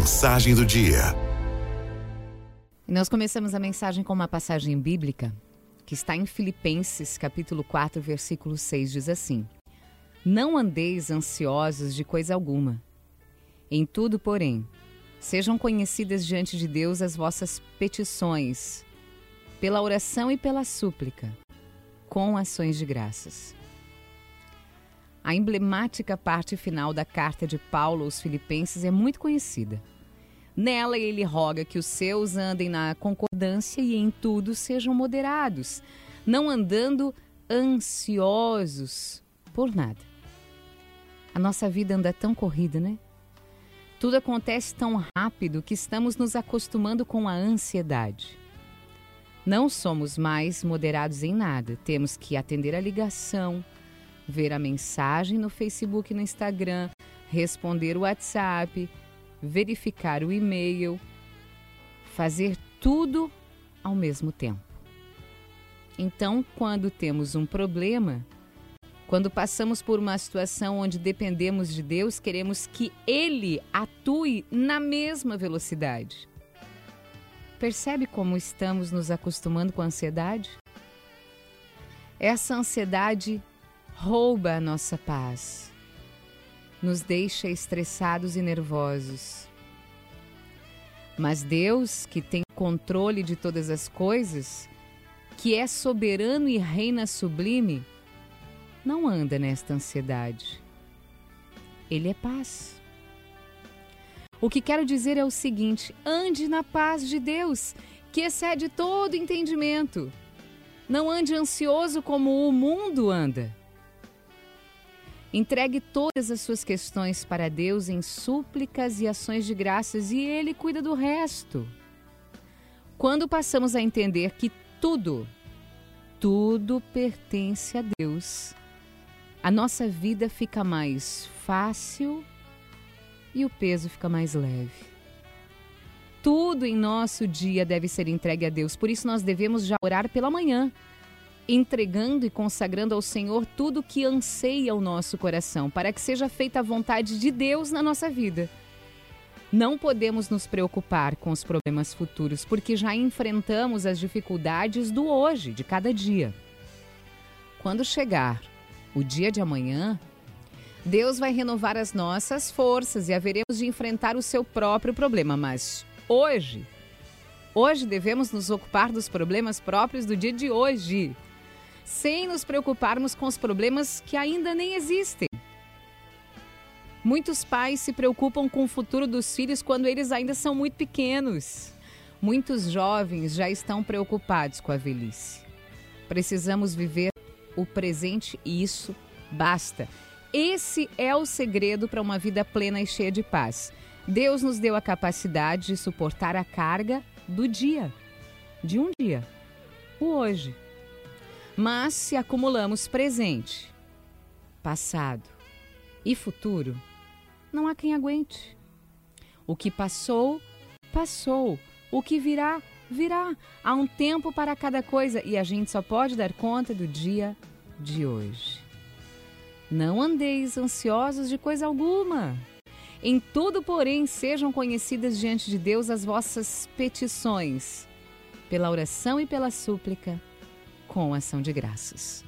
Mensagem do dia. Nós começamos a mensagem com uma passagem bíblica que está em Filipenses, capítulo 4, versículo 6, diz assim: Não andeis ansiosos de coisa alguma. Em tudo, porém, sejam conhecidas diante de Deus as vossas petições, pela oração e pela súplica, com ações de graças. A emblemática parte final da carta de Paulo aos Filipenses é muito conhecida. Nela, ele roga que os seus andem na concordância e em tudo sejam moderados, não andando ansiosos por nada. A nossa vida anda tão corrida, né? Tudo acontece tão rápido que estamos nos acostumando com a ansiedade. Não somos mais moderados em nada. Temos que atender a ligação, ver a mensagem no Facebook e no Instagram, responder o WhatsApp, verificar o e-mail, fazer tudo ao mesmo tempo. Então, quando temos um problema, quando passamos por uma situação onde dependemos de Deus, queremos que Ele atue na mesma velocidade. Percebe como estamos nos acostumando com a ansiedade? Essa ansiedade rouba a nossa paz, nos deixa estressados e nervosos. Mas Deus, que tem controle de todas as coisas, que é soberano e reina sublime, não anda nesta ansiedade. Ele é paz. O que quero dizer é o seguinte: ande na paz de Deus, que excede todo entendimento. Não ande ansioso como o mundo anda. Entregue todas as suas questões para Deus em súplicas e ações de graças e Ele cuida do resto. Quando passamos a entender que tudo, tudo pertence a Deus, a nossa vida fica mais fácil e o peso fica mais leve. Tudo em nosso dia deve ser entregue a Deus, por isso nós devemos já orar pela manhã entregando e consagrando ao Senhor tudo que anseia o nosso coração, para que seja feita a vontade de Deus na nossa vida. Não podemos nos preocupar com os problemas futuros, porque já enfrentamos as dificuldades do hoje, de cada dia. Quando chegar o dia de amanhã, Deus vai renovar as nossas forças e haveremos de enfrentar o seu próprio problema, mas hoje, hoje devemos nos ocupar dos problemas próprios do dia de hoje sem nos preocuparmos com os problemas que ainda nem existem. Muitos pais se preocupam com o futuro dos filhos quando eles ainda são muito pequenos. Muitos jovens já estão preocupados com a velhice. Precisamos viver o presente e isso basta. Esse é o segredo para uma vida plena e cheia de paz. Deus nos deu a capacidade de suportar a carga do dia, de um dia, o hoje. Mas se acumulamos presente, passado e futuro, não há quem aguente. O que passou, passou. O que virá, virá. Há um tempo para cada coisa e a gente só pode dar conta do dia de hoje. Não andeis ansiosos de coisa alguma. Em tudo, porém, sejam conhecidas diante de Deus as vossas petições, pela oração e pela súplica com ação de graças.